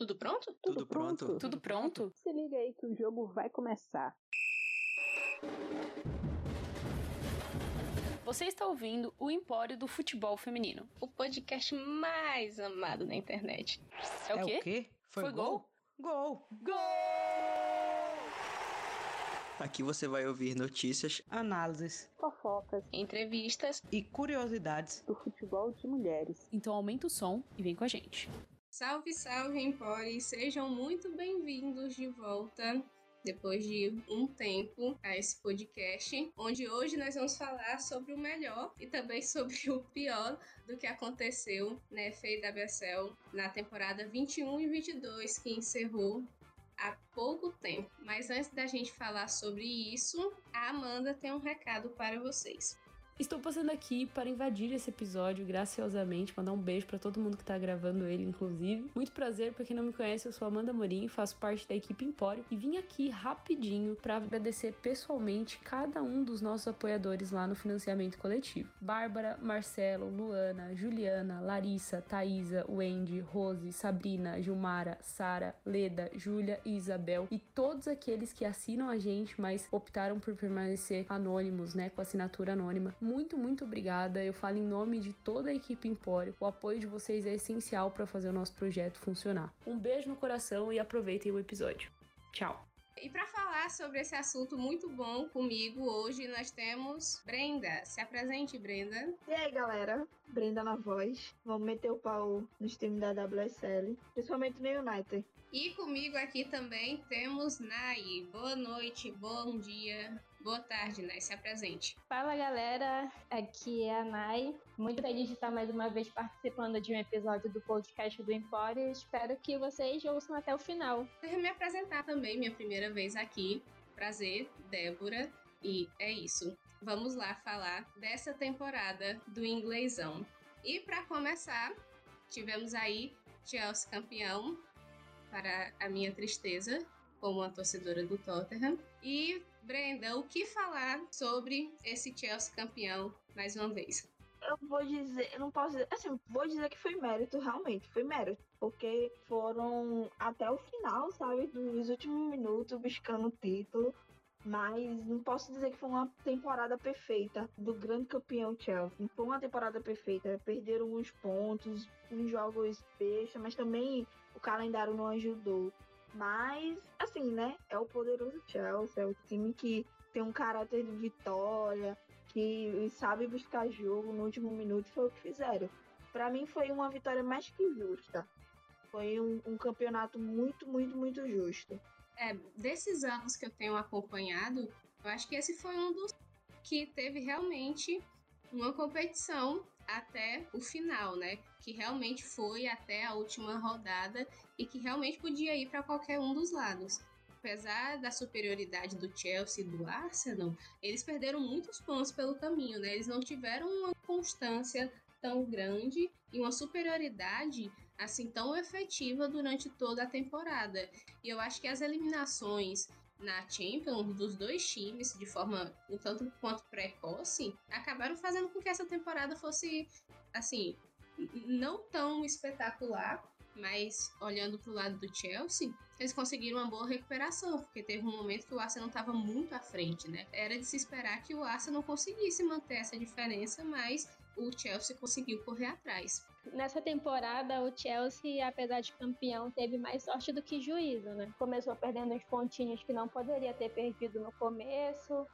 Tudo pronto? Tudo, Tudo pronto? pronto. Tudo pronto? Se liga aí que o jogo vai começar. Você está ouvindo o Empório do Futebol Feminino. O podcast mais amado na internet. É o quê? o quê? Foi gol? Gol! Aqui você vai ouvir notícias, Análises Fofocas Entrevistas. e curiosidades. do futebol de mulheres. Então aumenta o som e vem com a gente. Salve, salve, Empore! Sejam muito bem-vindos de volta. Depois de um tempo a esse podcast, onde hoje nós vamos falar sobre o melhor e também sobre o pior do que aconteceu na FA WSL na temporada 21 e 22, que encerrou há pouco tempo. Mas antes da gente falar sobre isso, a Amanda tem um recado para vocês. Estou passando aqui para invadir esse episódio graciosamente, mandar um beijo para todo mundo que tá gravando ele, inclusive. Muito prazer, para quem não me conhece, eu sou Amanda Morim, faço parte da equipe Empório e vim aqui rapidinho para agradecer pessoalmente cada um dos nossos apoiadores lá no financiamento coletivo. Bárbara, Marcelo, Luana, Juliana, Larissa, Thaisa, Wendy, Rose, Sabrina, Gilmara, Sara, Leda, Júlia e Isabel e todos aqueles que assinam a gente, mas optaram por permanecer anônimos, né, com assinatura anônima. Muito, muito obrigada. Eu falo em nome de toda a equipe Empório. O apoio de vocês é essencial para fazer o nosso projeto funcionar. Um beijo no coração e aproveitem o episódio. Tchau. E para falar sobre esse assunto muito bom comigo hoje, nós temos Brenda. Se apresente, Brenda. E aí, galera? Brenda na voz. Vamos meter o pau nos times da WSL, principalmente no United. E comigo aqui também temos Nai. Boa noite, bom dia, boa tarde, Nai. Se apresente. Fala galera, aqui é a Nai. Muito feliz de estar mais uma vez participando de um episódio do podcast do Empório. Espero que vocês ouçam até o final. Deixa eu me apresentar também, minha primeira vez aqui. Prazer, Débora. E é isso. Vamos lá falar dessa temporada do inglesão. E para começar, tivemos aí Chelsea campeão, para a minha tristeza, como uma torcedora do Tottenham. E, Brenda, o que falar sobre esse Chelsea campeão mais uma vez? Eu vou dizer, eu não posso dizer, assim, vou dizer que foi mérito, realmente, foi mérito. Porque foram até o final, sabe, dos últimos minutos buscando o título. Mas não posso dizer que foi uma temporada perfeita do grande campeão Chelsea. Não foi uma temporada perfeita. Perderam alguns pontos, uns jogos besta, mas também o calendário não ajudou. Mas, assim, né? É o poderoso Chelsea, é o time que tem um caráter de vitória, que sabe buscar jogo no último minuto. Foi o que fizeram. Para mim, foi uma vitória mais que justa. Foi um, um campeonato muito, muito, muito justo. É, desses anos que eu tenho acompanhado, eu acho que esse foi um dos que teve realmente uma competição até o final, né? Que realmente foi até a última rodada e que realmente podia ir para qualquer um dos lados. Apesar da superioridade do Chelsea e do Arsenal, eles perderam muitos pontos pelo caminho, né? Eles não tiveram uma constância tão grande e uma superioridade assim tão efetiva durante toda a temporada. E eu acho que as eliminações na Champions dos dois times de forma um tanto quanto precoce acabaram fazendo com que essa temporada fosse assim não tão espetacular mas olhando para o lado do Chelsea, eles conseguiram uma boa recuperação, porque teve um momento que o Arsenal estava muito à frente, né? Era de se esperar que o Arsenal conseguisse manter essa diferença, mas o Chelsea conseguiu correr atrás. Nessa temporada, o Chelsea, apesar de campeão, teve mais sorte do que juízo, né? Começou perdendo uns pontinhos que não poderia ter perdido no começo,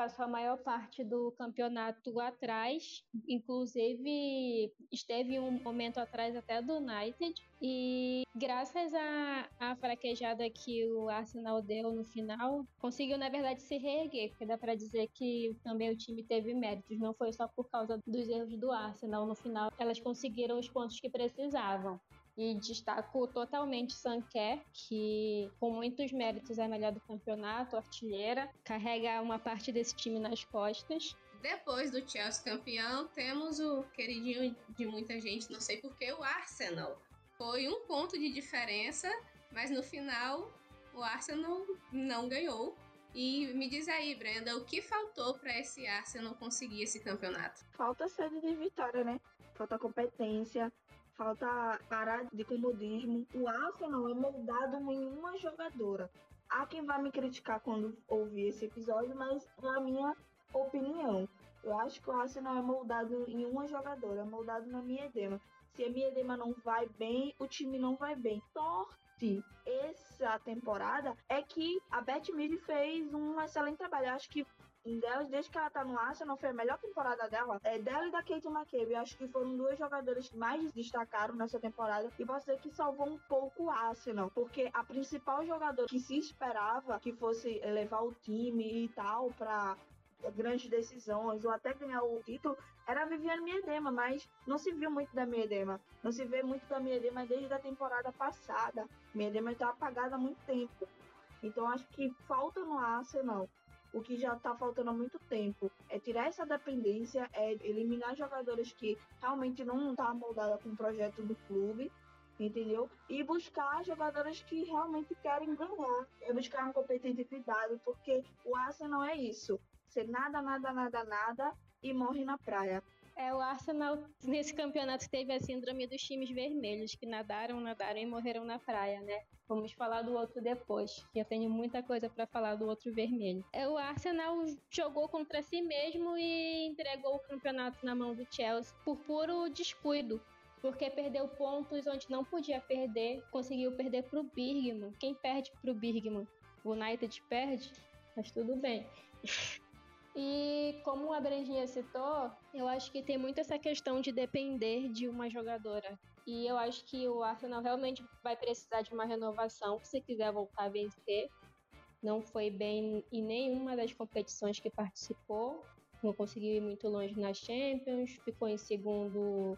passou a maior parte do campeonato atrás, inclusive esteve um momento atrás até do United. E graças à, fraquejada que o Arsenal deu no final, conseguiu na verdade se reerguer, porque dá para dizer que também o time teve méritos, não foi só por causa dos erros do Arsenal. No final, elas conseguiram os pontos que precisavam. E destaco totalmente Sanquer, que com muitos méritos é a melhor do campeonato, artilheira, carrega uma parte desse time nas costas. Depois do Chelsea campeão, temos o queridinho de muita gente, não sei porquê, o Arsenal. Foi um ponto de diferença, mas no final o Arsenal não ganhou. E me diz aí, Brenda, o que faltou para esse Arsenal conseguir esse campeonato? Falta sede de vitória, né? Falta competência, falta parar de comodismo. O Arsenal é moldado em uma jogadora. Há quem vai me criticar quando ouvir esse episódio, mas é a minha opinião. Eu acho que o Arsenal é moldado em uma jogadora, é moldado na Miedema. Se a Miedema não vai bem, o time não vai bem. Sorte essa temporada é que a Beth Mead fez um excelente trabalho. Eu acho que delas, desde que ela tá no Arsenal, foi a melhor temporada dela. É dela e da Kate McCabe. Eu acho que foram duas jogadoras que mais destacaram nessa temporada. E dizer que salvou um pouco o Arsenal. Porque a principal jogadora que se esperava que fosse levar o time e tal para grandes decisões ou até ganhar o título era a Viviane Miedema, mas não se viu muito da Miedema. Não se vê muito da Miedema desde a temporada passada. Miedema está apagada há muito tempo. Então acho que falta no Arsenal o que já está faltando há muito tempo. É tirar essa dependência, é eliminar jogadores que realmente não estão tá moldados com o projeto do clube, entendeu? E buscar jogadores que realmente querem ganhar. É buscar uma competitividade, porque o Arsenal é isso. Ser nada, nada, nada, nada e morre na praia. É, o Arsenal nesse campeonato teve a síndrome dos times vermelhos, que nadaram, nadaram e morreram na praia, né? Vamos falar do outro depois, que eu tenho muita coisa para falar do outro vermelho. É, o Arsenal jogou contra si mesmo e entregou o campeonato na mão do Chelsea por puro descuido. Porque perdeu pontos onde não podia perder, conseguiu perder pro Birgman. Quem perde pro Birgman? O United perde? Mas tudo bem. E como a Brandinha citou, eu acho que tem muito essa questão de depender de uma jogadora. E eu acho que o Arsenal realmente vai precisar de uma renovação se quiser voltar a vencer. Não foi bem em nenhuma das competições que participou. Não conseguiu ir muito longe na Champions, ficou em segundo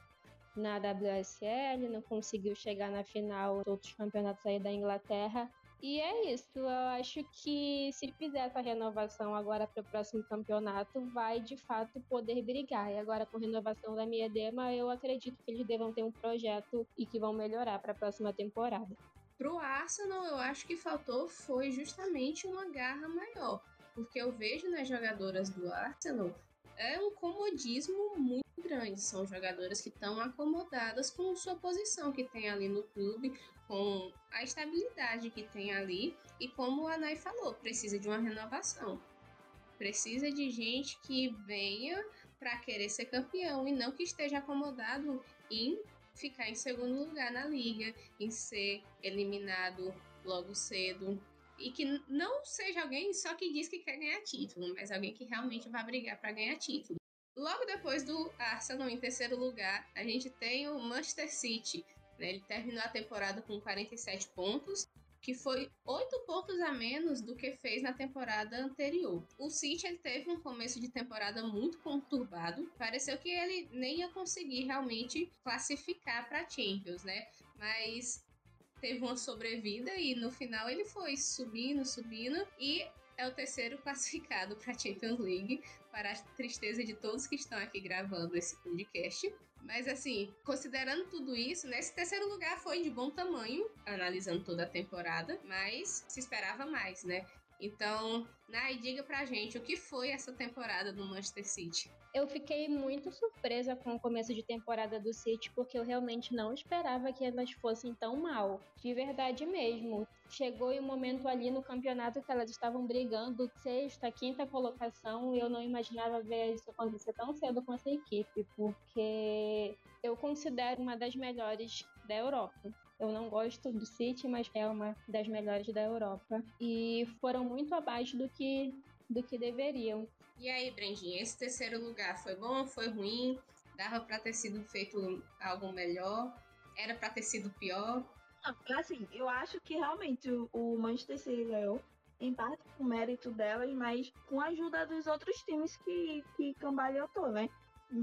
na WSL, não conseguiu chegar na final dos outros campeonatos aí da Inglaterra. E é isso. Eu acho que se fizer essa renovação agora para o próximo campeonato, vai de fato poder brigar. E agora com a renovação da Miedema, eu acredito que eles devam ter um projeto e que vão melhorar para a próxima temporada. Pro Arsenal, eu acho que faltou foi justamente uma garra maior, porque eu vejo nas jogadoras do Arsenal é um comodismo muito grande. São jogadoras que estão acomodadas com sua posição que tem ali no clube, com a estabilidade que tem ali e como a Nai falou, precisa de uma renovação. Precisa de gente que venha para querer ser campeão e não que esteja acomodado em ficar em segundo lugar na liga, em ser eliminado logo cedo. E que não seja alguém só que diz que quer ganhar título, mas alguém que realmente vai brigar para ganhar título. Logo depois do Arsenal em terceiro lugar, a gente tem o Manchester City, né? Ele terminou a temporada com 47 pontos, que foi 8 pontos a menos do que fez na temporada anterior. O City ele teve um começo de temporada muito conturbado. Pareceu que ele nem ia conseguir realmente classificar para Champions, né? Mas teve uma sobrevida e no final ele foi subindo, subindo e é o terceiro classificado para a Champions League, para a tristeza de todos que estão aqui gravando esse podcast. Mas assim, considerando tudo isso, né, esse terceiro lugar foi de bom tamanho, analisando toda a temporada, mas se esperava mais, né? Então, Nai, diga pra gente o que foi essa temporada do Manchester City. Eu fiquei muito surpresa com o começo de temporada do City, porque eu realmente não esperava que elas fossem tão mal. De verdade mesmo. Chegou em um momento ali no campeonato que elas estavam brigando sexta, quinta colocação, e eu não imaginava ver isso acontecer tão cedo com essa equipe, porque eu considero uma das melhores da Europa. Eu não gosto do City, mas é uma das melhores da Europa. E foram muito abaixo do que, do que deveriam. E aí, Brendinha, esse terceiro lugar foi bom, foi ruim? Dava para ter sido feito algo melhor? Era para ter sido pior? Assim, eu acho que realmente o Manchester City ganhou, em parte com mérito delas, mas com a ajuda dos outros times que, que cambaleou, né?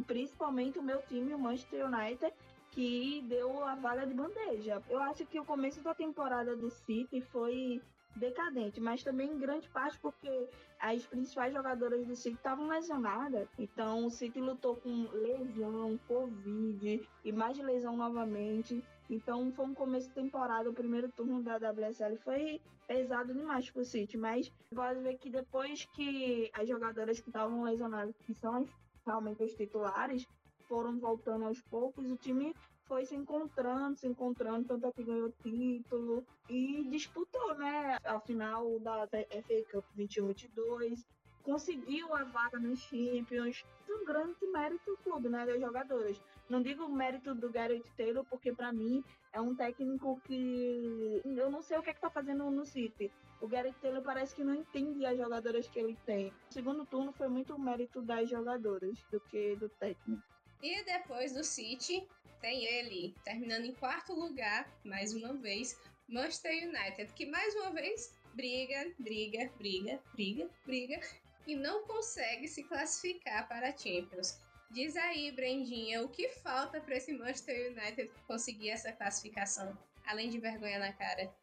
Principalmente o meu time, o Manchester United, que deu a vaga de bandeja. Eu acho que o começo da temporada do City foi decadente, mas também em grande parte porque as principais jogadoras do City estavam lesionadas. Então o City lutou com lesão, Covid e mais lesão novamente. Então foi um começo de temporada, o primeiro turno da WSL foi pesado demais pro City, mas pode ver que depois que as jogadoras que estavam lesionadas, que são realmente os titulares, foram voltando aos poucos, o time foi se encontrando, se encontrando, tanto é que ganhou título e disputou, né, a final da FA Cup 21-22, conseguiu a vaga nos Champions. Um grande mérito do clube, né, das jogadoras. Não digo o mérito do Gareth Taylor, porque para mim é um técnico que eu não sei o que é que tá fazendo no City. O Gareth Taylor parece que não entende as jogadoras que ele tem. O segundo turno foi muito mérito das jogadoras do que do técnico. E depois do City, tem ele, terminando em quarto lugar, mais uma vez, Manchester United, que mais uma vez briga, briga, briga, briga, briga e não consegue se classificar para a Champions. Diz aí, Brendinha, o que falta para esse Manchester United conseguir essa classificação? Além de vergonha na cara.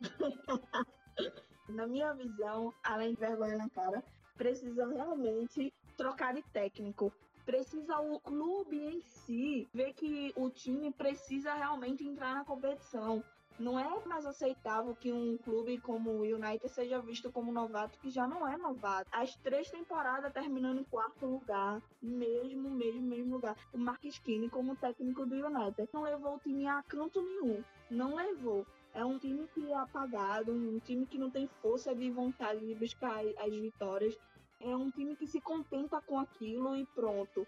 na minha visão, além de vergonha na cara, precisa realmente trocar de técnico. Precisa o clube em si ver que o time precisa realmente entrar na competição. Não é mais aceitável que um clube como o United seja visto como novato, que já não é novato. As três temporadas terminando em quarto lugar, mesmo, mesmo, mesmo lugar. O Mark Skinny, como técnico do United, não levou o time a canto nenhum. Não levou. É um time que é apagado, um time que não tem força de vontade de buscar as vitórias. É um time que se contenta com aquilo e pronto.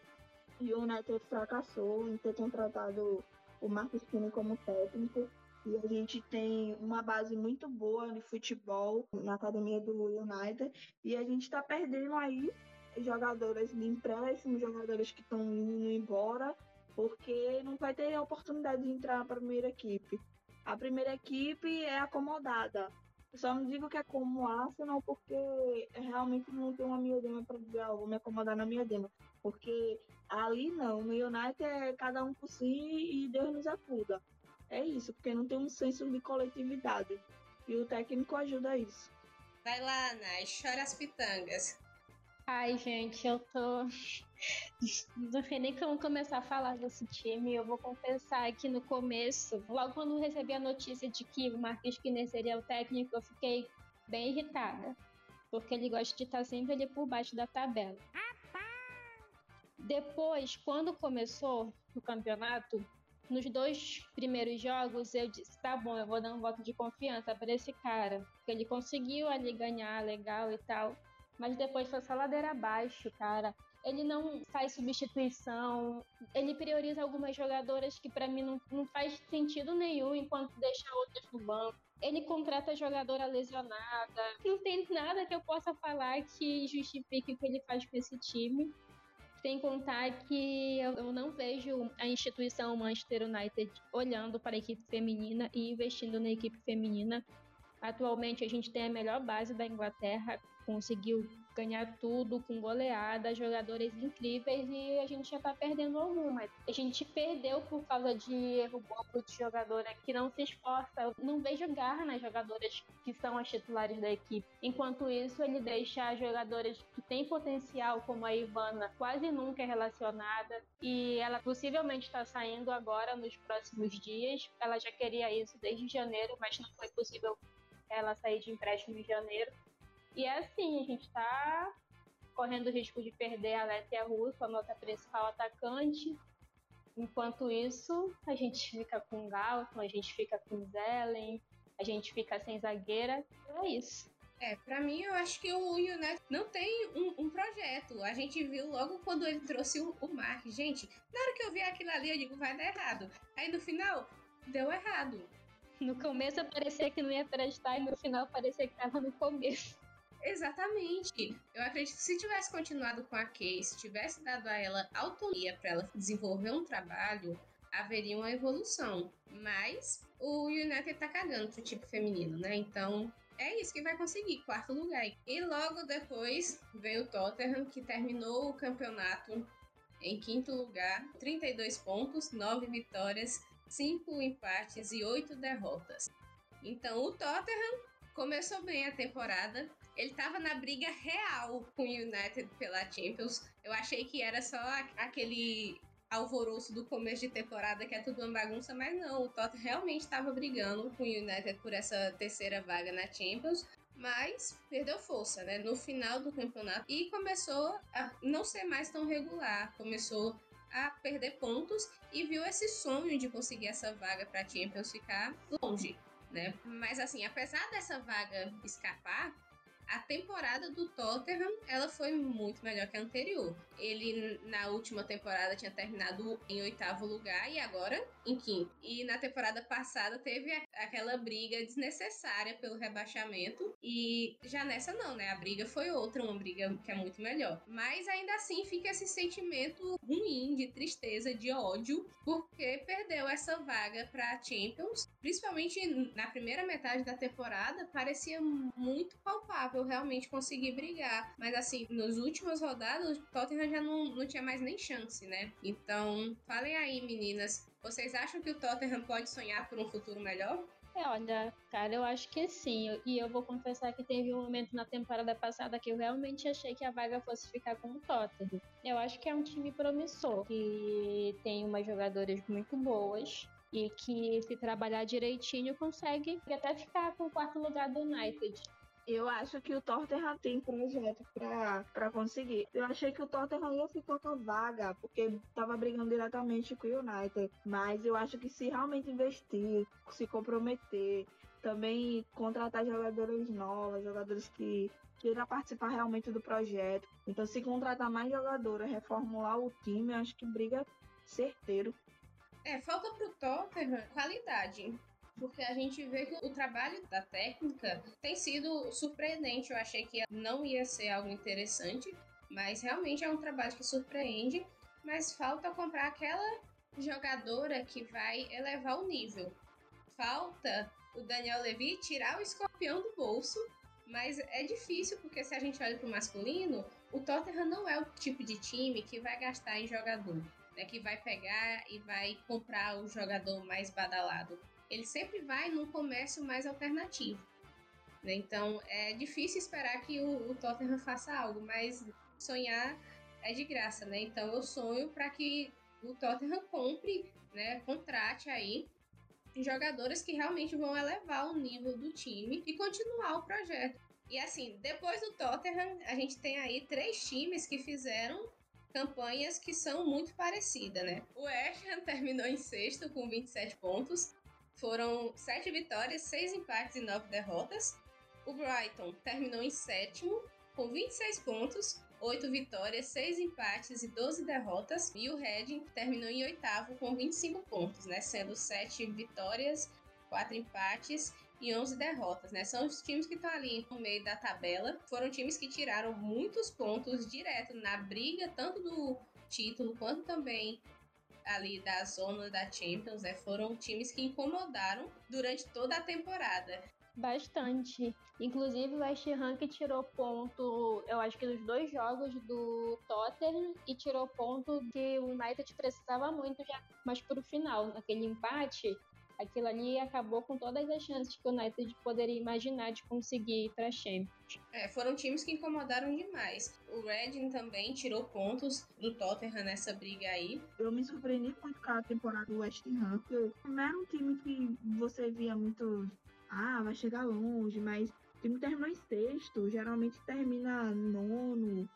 E o United fracassou em ter contratado o Marcos Skinny como técnico. E a gente tem uma base muito boa de futebol na academia do United. E a gente está perdendo aí jogadoras de empréstimo, jogadoras que estão indo embora, porque não vai ter a oportunidade de entrar para a primeira equipe. A primeira equipe é acomodada. Só não digo que é como Arsenal, porque realmente não tem uma miodema para dizer, ah, vou me acomodar na miodema. Porque ali não, no United é cada um por si e Deus nos acuda. É isso, porque não tem um senso de coletividade. E o técnico ajuda isso. Vai lá, Nai, chora as pitangas. Ai, gente, eu tô. Não sei nem como começar a falar desse time. Eu vou confessar que no começo, logo quando recebi a notícia de que o Marquinhos Piner seria o técnico, eu fiquei bem irritada. Porque ele gosta de estar sempre ali por baixo da tabela. Depois, quando começou o campeonato, nos dois primeiros jogos eu disse: tá bom, eu vou dar um voto de confiança para esse cara. Porque ele conseguiu ali ganhar legal e tal. Mas depois foi só ladeira abaixo, cara. Ele não faz substituição, ele prioriza algumas jogadoras que para mim não, não faz sentido nenhum enquanto deixa outras no banco. Ele contrata jogadora lesionada. Não tem nada que eu possa falar que justifique o que ele faz com esse time. Sem contar que eu não vejo a instituição Manchester United olhando para a equipe feminina e investindo na equipe feminina. Atualmente a gente tem a melhor base da Inglaterra, conseguiu ganhar tudo com goleada, jogadores incríveis e a gente já tá perdendo algumas. A gente perdeu por causa de erro bobo de jogadora que não se esforça. Não vejo garra nas jogadoras que são as titulares da equipe. Enquanto isso, ele deixa as jogadoras que têm potencial, como a Ivana, quase nunca é relacionada e ela possivelmente está saindo agora nos próximos dias. Ela já queria isso desde janeiro, mas não foi possível ela sair de empréstimo em janeiro. E é assim, a gente está correndo o risco de perder a Letia Russo, a nossa principal atacante. Enquanto isso, a gente fica com Galton, a gente fica com Zelen, a gente fica sem zagueira. É isso. É, pra mim eu acho que o United não tem um, um, projeto. A gente viu logo quando ele trouxe o, o Mark. Gente, na hora que eu vi aquilo ali, eu digo, vai dar errado. Aí no final, deu errado. No começo parecia que não ia prestar e no final parecia que tava no começo. Exatamente. Eu acredito que se tivesse continuado com a Kay, se tivesse dado a ela autonomia para ela desenvolver um trabalho, haveria uma evolução. Mas o United tá cagando pro tipo feminino, né? Então é isso que vai conseguir, quarto lugar. E logo depois vem o Tottenham, que terminou o campeonato em quinto lugar, 32 pontos, 9 vitórias, 5 empates e 8 derrotas. Então o Tottenham começou bem a temporada, ele tava na briga real com o United pela Champions. Eu achei que era só aquele alvoroço do começo de temporada que é tudo uma bagunça, mas não, o Tottenham realmente estava brigando com o United por essa terceira vaga na Champions, mas perdeu força, né, no final do campeonato e começou a não ser mais tão regular, começou a perder pontos e viu esse sonho de conseguir essa vaga para Champions ficar longe, né? Mas assim, apesar dessa vaga escapar, temporada do Tottenham ela foi muito melhor que a anterior. Ele na última temporada tinha terminado em oitavo lugar e agora em quinto. E na temporada passada teve aquela briga desnecessária pelo rebaixamento e já nessa não, né? A briga foi outra, uma briga que é muito melhor. Mas ainda assim fica esse sentimento ruim de tristeza, de ódio, porque perdeu essa vaga para Champions, principalmente na primeira metade da temporada, parecia muito palpável realmente conseguir brigar. Mas assim, nos últimas rodadas, o Tottenham já não, não tinha mais nem chance, né? Então, falem aí, meninas, vocês acham que o Tottenham pode sonhar por um futuro melhor? É, olha, cara, eu acho que sim. E eu vou confessar que teve um momento na temporada passada que eu realmente achei que a vaga fosse ficar com o Tottenham. Eu acho que é um time promissor, que tem umas jogadoras muito boas e que se trabalhar direitinho consegue até ficar com o quarto lugar do United. Eu acho que o Tottenham tem projeto pra, pra conseguir. Eu achei que o Tottenham ia ficar com a vaga, porque tava brigando diretamente com o United. Mas eu acho que se realmente investir, se comprometer, também contratar jogadores novos, jogadores que queiram participar realmente do projeto. Então, se contratar mais jogadores, reformular o time, eu acho que briga certeiro. É, falta pro Tottenham qualidade porque a gente vê que o trabalho da técnica tem sido surpreendente. Eu achei que não ia ser algo interessante, mas realmente é um trabalho que surpreende. Mas falta comprar aquela jogadora que vai elevar o nível. Falta o Daniel Levy tirar o escorpião do bolso, mas é difícil porque se a gente olha para o masculino, o Tottenham não é o tipo de time que vai gastar em jogador, né? Que vai pegar e vai comprar o jogador mais badalado ele sempre vai num comércio mais alternativo. Né? Então é difícil esperar que o, o, Tottenham faça algo, mas sonhar é de graça, né? Então eu sonho para que o Tottenham compre, né, contrate aí jogadores que realmente vão elevar o nível do time e continuar o projeto. E assim, depois do Tottenham, a gente tem aí três times que fizeram campanhas que são muito parecidas, né? O West Ham terminou em sexto com 27 pontos, foram sete vitórias, seis empates e nove derrotas. O Brighton terminou em sétimo, com 26 pontos, 8 vitórias, 6 empates e 12 derrotas. E o Reading terminou em oitavo com 25 pontos, né? Sendo 7 vitórias, 4 empates e 11 derrotas, né? São os times que estão ali no meio da tabela. Foram times que tiraram muitos pontos direto na briga, tanto do título quanto também ali da zona da Champions, né, foram times que incomodaram durante toda a temporada. Bastante. Inclusive o West Ham que tirou ponto, eu acho que nos dois jogos do Tottenham e tirou ponto que o United precisava muito já, mas pro final, naquele empate, aquilo ali acabou com todas as chances que o United poderia imaginar de conseguir ir para Champions. É, foram times que incomodaram demais. O Reading também tirou pontos do Tottenham nessa briga aí. Eu me surpreendi muito com a temporada do West Ham, porque não era um time que você via muito, ah, vai chegar longe, mas o time terminou em sexto, geralmente termina nono,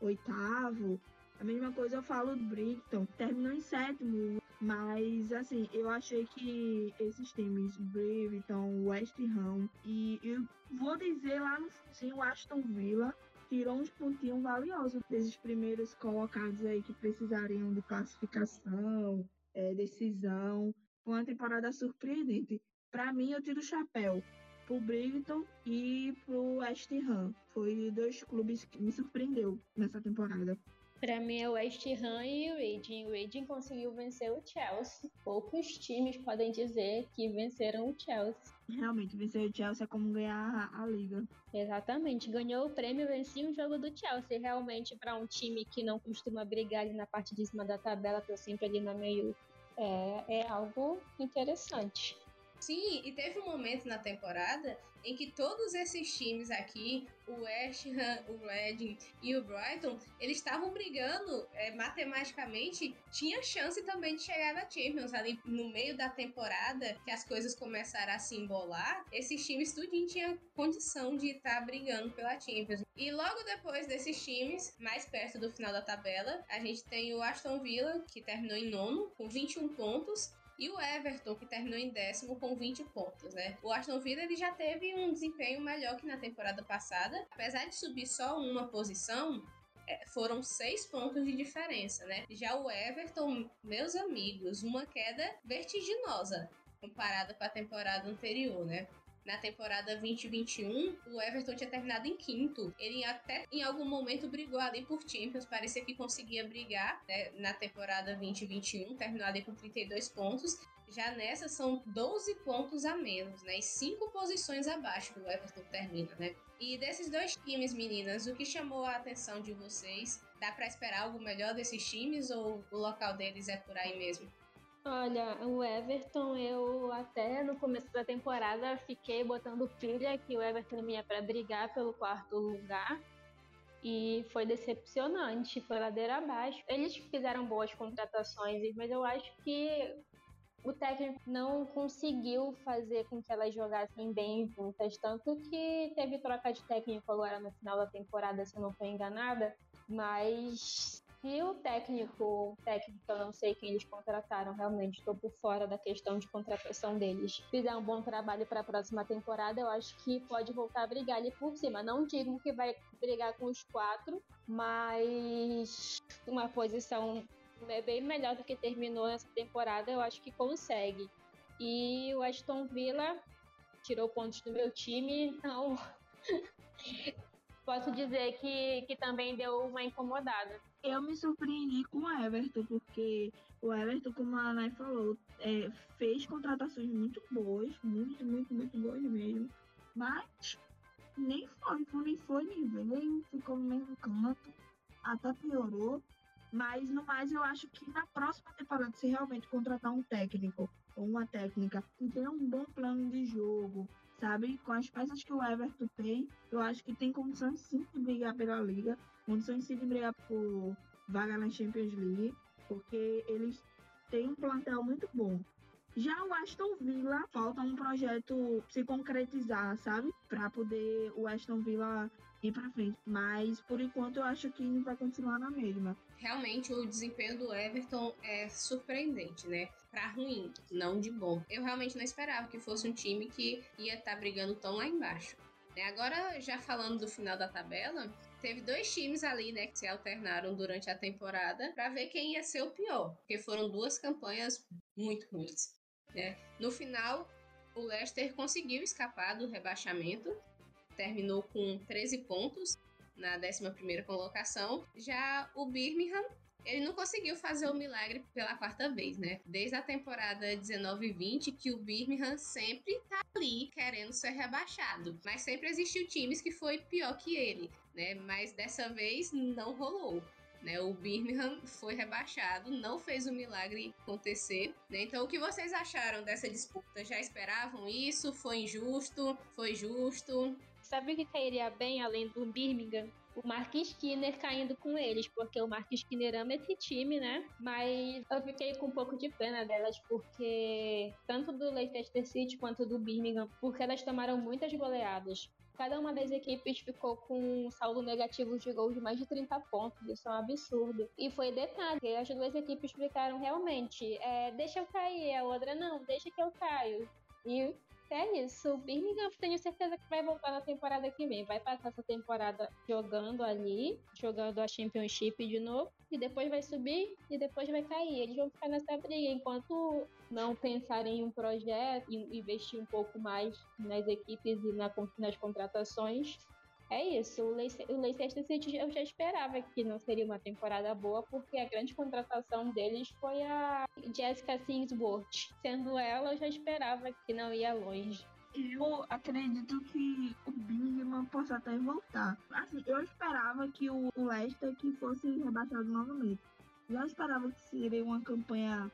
oitavo. A mesma coisa eu falo do Brighton, terminou em sétimo, mas, assim, eu achei que esses times, Brighton, West Ham, e eu vou dizer lá no finzinho, o Aston Villa, tirou uns pontinhos valiosos desses primeiros colocados aí que precisariam de classificação, é, decisão. Foi uma temporada surpreendente. Para mim, eu tiro o chapéu pro Brighton e pro West Ham. Foi dois clubes que me surpreendeu nessa temporada. Para mim é o West Ham e o Reading. O Reading conseguiu vencer o Chelsea. Poucos times podem dizer que venceram o Chelsea. Realmente, vencer o Chelsea é como ganhar a, a liga. Exatamente, ganhou o prêmio, vencia o jogo do Chelsea. Realmente, para um time que não costuma brigar ali na parte de cima da tabela, tô sempre ali no meio, é, é algo interessante. Sim, e teve um momento na temporada em que todos esses times aqui, o West Ham, o Reading e o Brighton, eles estavam brigando é, matematicamente, tinha chance também de chegar na Champions ali no meio da temporada, que as coisas começaram a se embolar, esses times tudinho tinha condição de estar tá brigando pela Champions. E logo depois desses times, mais perto do final da tabela, a gente tem o Aston Villa, que terminou em nono, com 21 pontos, e o Everton, que terminou em décimo com 20 pontos, né? O Aston Villa ele já teve um desempenho melhor que na temporada passada. Apesar de subir só uma posição, é, foram seis pontos de diferença, né? Já o Everton, meus amigos, uma queda vertiginosa comparada com a temporada anterior, né? Na temporada 2021, o Everton tinha terminado em quinto. Ele até em algum momento brigou ali por Champions, parecia que conseguia brigar né, na temporada 2021, terminou ali com 32 pontos. Já nessa são 12 pontos a menos, né? E 5 posições abaixo que o Everton termina, né? E desses dois times, meninas, o que chamou a atenção de vocês? Dá para esperar algo melhor desses times ou o local deles é por aí mesmo? Olha, o Everton, eu até no começo da temporada fiquei botando pilha que o Everton ia para brigar pelo quarto lugar. E foi decepcionante, foi ladeira abaixo. Eles fizeram boas contratações, mas eu acho que o técnico não conseguiu fazer com que elas jogassem bem juntas. Tanto que teve troca de técnico agora no final da temporada, se eu não estou enganada. Mas se o técnico, técnico, eu não sei quem eles contrataram, realmente estou por fora da questão de contratação deles, fizer um bom trabalho para a próxima temporada, eu acho que pode voltar a brigar ali por cima. Não digo que vai brigar com os quatro, mas uma posição é bem melhor do que terminou essa temporada, eu acho que consegue. E o Aston Villa tirou pontos do meu time, então posso dizer que, que também deu uma incomodada. Eu me surpreendi com o Everton, porque o Everton, como a Anai falou, é, fez contratações muito boas, muito, muito, muito boas mesmo. Mas nem foi, nem foi, nem veio, ficou no mesmo canto, até piorou. Mas no mais, eu acho que na próxima temporada, se realmente contratar um técnico ou uma técnica que tenha um bom plano de jogo, sabe? Com as peças que o Everton tem, eu acho que tem condições sim de brigar pela liga, condições de brigar por vaga na Champions League, porque eles têm um plantel muito bom. Já o Aston Villa, falta um projeto se concretizar, sabe? Para poder o Aston Villa ir para frente. Mas por enquanto eu acho que vai continuar na mesma. Realmente o desempenho do Everton é surpreendente, né? Para ruim, não de bom. Eu realmente não esperava que fosse um time que ia estar tá brigando tão lá embaixo. Né? Agora, já falando do final da tabela, teve dois times ali, né, que se alternaram durante a temporada para ver quem ia ser o pior, porque foram duas campanhas muito ruins, né? No final, o Leicester conseguiu escapar do rebaixamento terminou com 13 pontos na 11ª colocação. Já o Birmingham ele não conseguiu fazer o milagre pela quarta vez, né? Desde a temporada 19 e 20, que o Birmingham sempre tá ali querendo ser rebaixado. Mas sempre existiu times que foi pior que ele, né? Mas dessa vez não rolou. Né, o Birmingham foi rebaixado, não fez o milagre acontecer. Né? Então, o que vocês acharam dessa disputa? Já esperavam isso? Foi injusto? Foi justo? Sabe o que cairia bem além do Birmingham? o Mark Skinner caindo com eles, porque o Mark Skinner ama esse time, né? Mas eu fiquei com um pouco de pena delas, porque tanto do Leicester City quanto do Birmingham, porque elas tomaram muitas goleadas. Cada uma das equipes ficou com um saldo negativo de gols de mais de 30 pontos. Isso é um absurdo. E foi detalhe. As duas equipes ficaram realmente: é, deixa eu cair, a outra não, deixa que eu caio. E é isso. O Birmingham tenho certeza que vai voltar na temporada que vem. Vai passar essa temporada jogando ali, jogando a Championship de novo, e depois vai subir e depois vai cair. Eles vão ficar nessa briga enquanto não pensarem em um projeto, e investir um pouco mais nas equipes e nas contratações é isso. O Leicester, City eu já esperava que não seria uma temporada boa, porque a grande contratação deles foi a Jessica Sinsworth. Sendo ela, eu já esperava que não ia longe. Eu acredito que o Birmingham possa até voltar. Assim, eu esperava que o Leicester que fosse rebaixado novamente. Eu esperava que seria uma campanha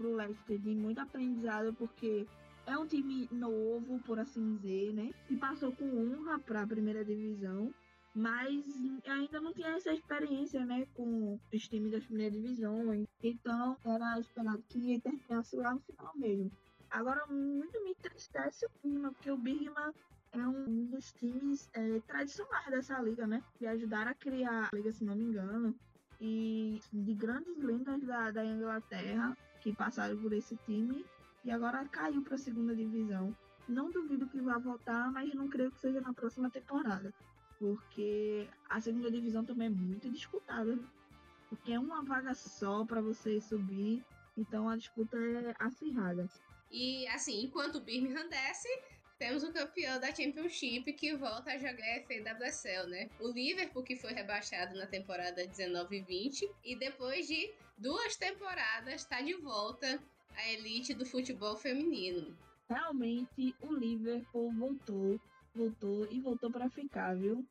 pro Leicester de muito aprendizado, porque é um time novo, por assim dizer, né? E passou com honra para a primeira divisão, mas ainda não tinha essa experiência, né, com os times das primeiras divisões. Então era esperado que terminasse lá no final mesmo. Agora, muito me entristece o clima, porque o Birman é um dos times é, tradicionais dessa liga, né? Que ajudaram a criar a liga, se não me engano. E de grandes lendas da, da Inglaterra que passaram por esse time e agora caiu para a segunda divisão. Não duvido que vá voltar, mas não creio que seja na próxima temporada, porque a segunda divisão também é muito disputada, porque é uma vaga só para você subir, então a disputa é acirrada. E assim, enquanto o Birmingham desce, temos o campeão da Championship que volta a jogar FAWSL, né? O Liverpool, que foi rebaixado na temporada 19 e 20, e depois de duas temporadas está de volta à elite do futebol feminino. Realmente, o Liverpool voltou, voltou e voltou para ficar, viu?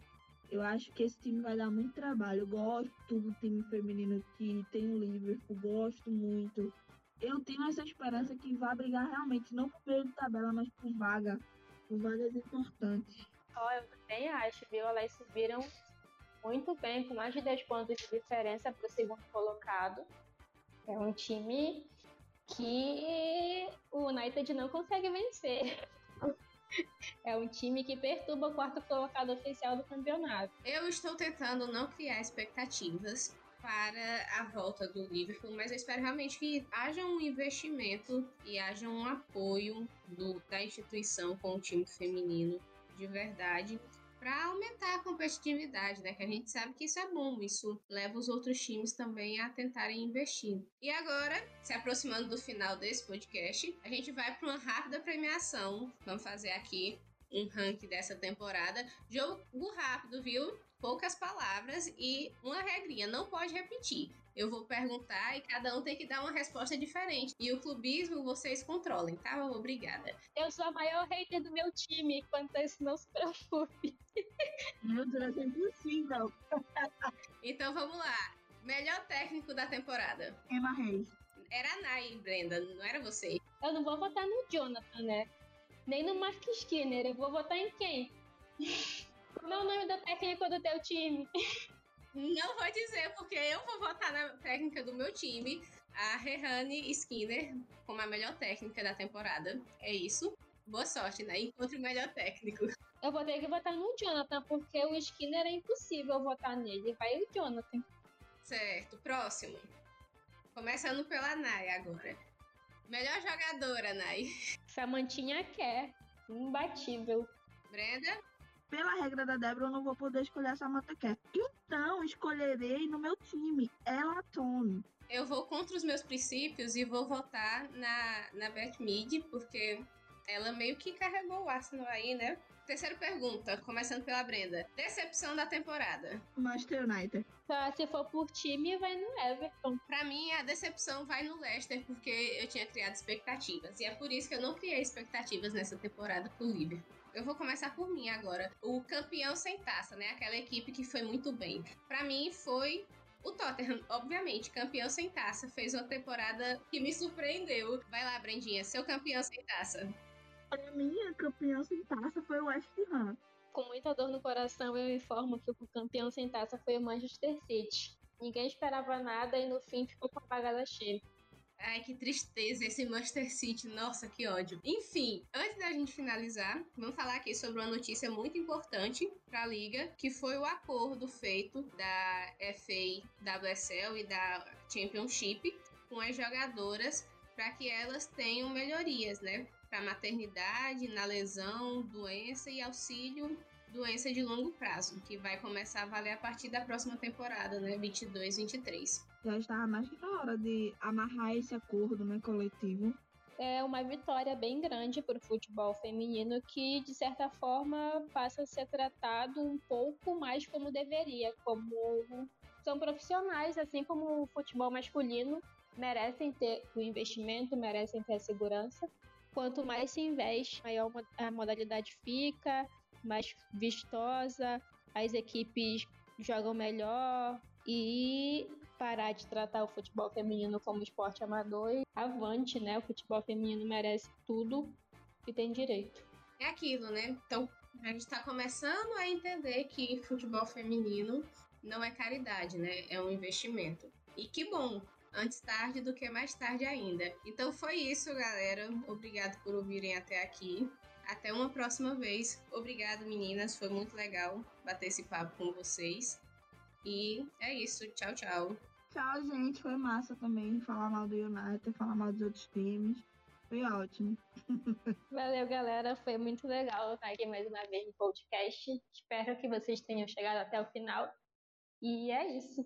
Eu acho que esse time vai dar muito trabalho. Eu gosto do time feminino que tem o Liverpool, gosto muito. Eu tenho essa esperança que vai brigar realmente, não por meio de tabela, mas por vaga vagas importantes. Oh, eu também acho, viu? Elas subiram muito bem, com mais de 10 pontos de diferença para o segundo colocado. É um time que o United não consegue vencer. É um time que perturba o quarto colocado oficial do campeonato. Eu estou tentando não criar expectativas para a volta do Liverpool, mas eu espero realmente que haja um investimento e haja um apoio do, da instituição com o time feminino de verdade para aumentar a competitividade, né? Que a gente sabe que isso é bom, isso leva os outros times também a tentarem investir. E agora, se aproximando do final desse podcast, a gente vai para uma rápida premiação. Vamos fazer aqui um ranking dessa temporada. Jogo rápido, viu? Poucas palavras e uma regrinha, não pode repetir. Eu vou perguntar e cada um tem que dar uma resposta diferente. E o clubismo vocês controlem, tá? Obrigada. Eu sou a maior hater do meu time, quanto a isso não se preocupe. Meu Deus, é impossível. então vamos lá. Melhor técnico da temporada. Emma Reis. Era a Nai, Brenda, não era você. Eu não vou votar no Jonathan, né? Nem no Mark Skinner. Eu vou votar em quem? Como é o nome da técnica do teu time? Não vou dizer, porque eu vou votar na técnica do meu time, a Rehane Skinner, como a melhor técnica da temporada. É isso. Boa sorte, né? Encontre o melhor técnico. Eu vou ter que votar no Jonathan, porque o Skinner é impossível votar nele. Vai o Jonathan. Certo, próximo. Começando pela Nai agora. Melhor jogadora, Nai. Samantinha quer. Imbatível. Brenda? Pela regra da Débora, eu não vou poder escolher a Samantha Kerr. Então, escolherei no meu time, ela Tony. Eu vou contra os meus princípios e vou votar na, na Beth Mead, porque ela meio que carregou o Arsenal aí, né? Terceira pergunta, começando pela Brenda. Decepção da temporada. Manchester United. Tá, se for por time, vai no Everton. Pra mim, a decepção vai no Leicester, porque eu tinha criado expectativas. E é por isso que eu não criei expectativas nessa temporada pro Liverpool. Eu vou começar por mim agora. O campeão sem taça, né? Aquela equipe que foi muito bem. Para mim foi o Tottenham, obviamente, campeão sem taça, fez uma temporada que me surpreendeu. Vai lá, Brendinha, seu campeão sem taça. Para mim, a campeão sem taça foi o West Ham. Com muita dor no coração, eu informo que o campeão sem taça foi o Manchester City. Ninguém esperava nada e no fim ficou com a pagada cheia. Ai, que tristeza esse Manchester City. Nossa, que ódio. Enfim, antes da gente finalizar, vamos falar aqui sobre uma notícia muito importante para a liga, que foi o acordo feito da FA WSL e da Championship com as jogadoras para que elas tenham melhorias, né? Para maternidade, na lesão, doença e auxílio doença de longo prazo, que vai começar a valer a partir da próxima temporada, né? 22, 23 já estava mais que na hora de amarrar esse acordo né, coletivo. É uma vitória bem grande para o futebol feminino que, de certa forma, passa a ser tratado um pouco mais como deveria, como são profissionais, assim como o futebol masculino, merecem ter o investimento, merecem ter a segurança. Quanto mais se investe, maior a modalidade fica, mais vistosa, as equipes jogam melhor e parar de tratar o futebol feminino como esporte amador e avante, né? O futebol feminino merece tudo e tem direito. É aquilo, né? Então, a gente está começando a entender que futebol feminino não é caridade, né? É um investimento. E que bom, antes tarde do que mais tarde ainda. Então foi isso, galera. Obrigado por ouvirem até aqui. Até uma próxima vez. Obrigado, meninas. Foi muito legal bater esse papo com vocês. E é isso. Tchau, tchau. Tchau, gente. Foi massa também falar mal do United, falar mal dos outros times. Foi ótimo. Valeu, galera. Foi muito legal estar aqui mais uma vez no podcast. Espero que vocês tenham chegado até o final. E é isso.